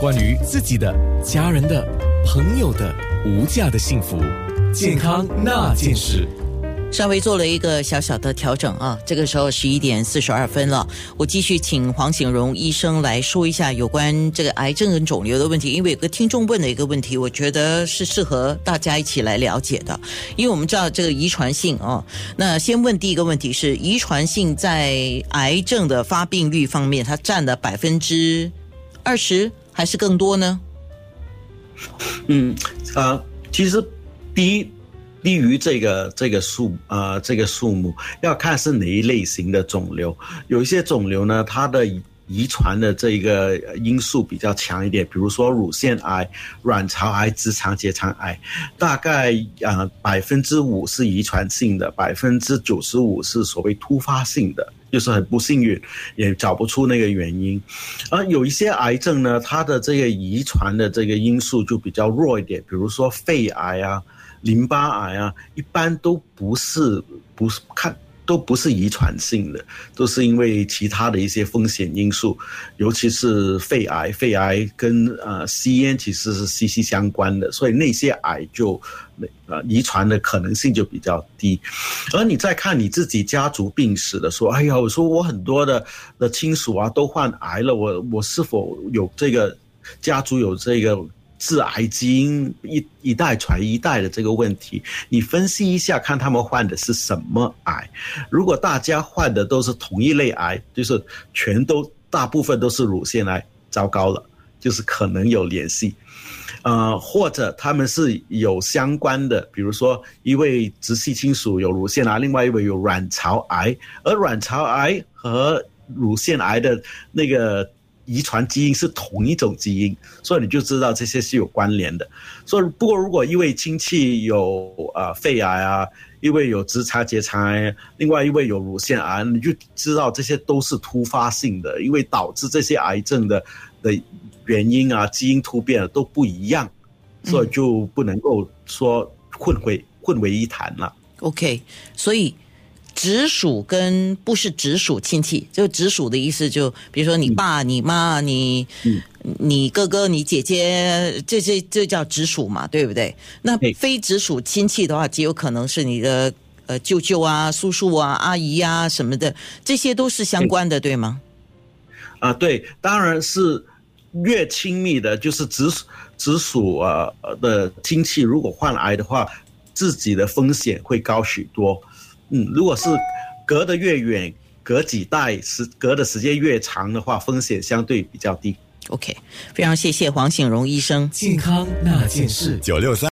关于自己的、家人的、朋友的无价的幸福，健康那件事。稍微做了一个小小的调整啊，这个时候十一点四十二分了，我继续请黄景荣医生来说一下有关这个癌症跟肿瘤的问题，因为有个听众问的一个问题，我觉得是适合大家一起来了解的，因为我们知道这个遗传性啊，那先问第一个问题是遗传性在癌症的发病率方面，它占了百分之二十还是更多呢？嗯，啊，其实低。低于这个这个数呃这个数目要看是哪一类型的肿瘤，有一些肿瘤呢，它的遗传的这个因素比较强一点，比如说乳腺癌、卵巢癌、直肠结肠癌，大概啊百分之五是遗传性的，百分之九十五是所谓突发性的，就是很不幸运，也找不出那个原因。而有一些癌症呢，它的这个遗传的这个因素就比较弱一点，比如说肺癌啊。淋巴癌啊，一般都不是不是看都不是遗传性的，都是因为其他的一些风险因素，尤其是肺癌，肺癌跟呃吸烟其实是息息相关的，所以那些癌就呃遗传的可能性就比较低。而你再看你自己家族病史的说，哎呀，我说我很多的的亲属啊都患癌了，我我是否有这个家族有这个？致癌基因一一代传一代的这个问题，你分析一下，看他们患的是什么癌。如果大家患的都是同一类癌，就是全都大部分都是乳腺癌，糟糕了，就是可能有联系。呃，或者他们是有相关的，比如说一位直系亲属有乳腺癌，另外一位有卵巢癌，而卵巢癌和乳腺癌的那个。遗传基因是同一种基因，所以你就知道这些是有关联的。所以，不过如果一位亲戚有啊肺癌啊，一位有直肠结肠癌，另外一位有乳腺癌，你就知道这些都是突发性的，因为导致这些癌症的的原因啊，基因突变都不一样，所以就不能够说混为混为一谈了。OK，所以。直属跟不是直属亲戚，就直属的意思，就比如说你爸、你妈、你、你哥哥、你姐姐，这些这叫直属嘛，对不对？那非直属亲戚的话，极有可能是你的呃舅舅啊、叔叔啊、阿姨啊什么的，这些都是相关的，对吗？啊，对，当然是越亲密的，就是直属直属啊的亲戚，如果患癌的话，自己的风险会高许多。嗯，如果是隔得越远，隔几代时隔的时间越长的话，风险相对比较低。OK，非常谢谢黄醒荣医生。健康那件事，九六三。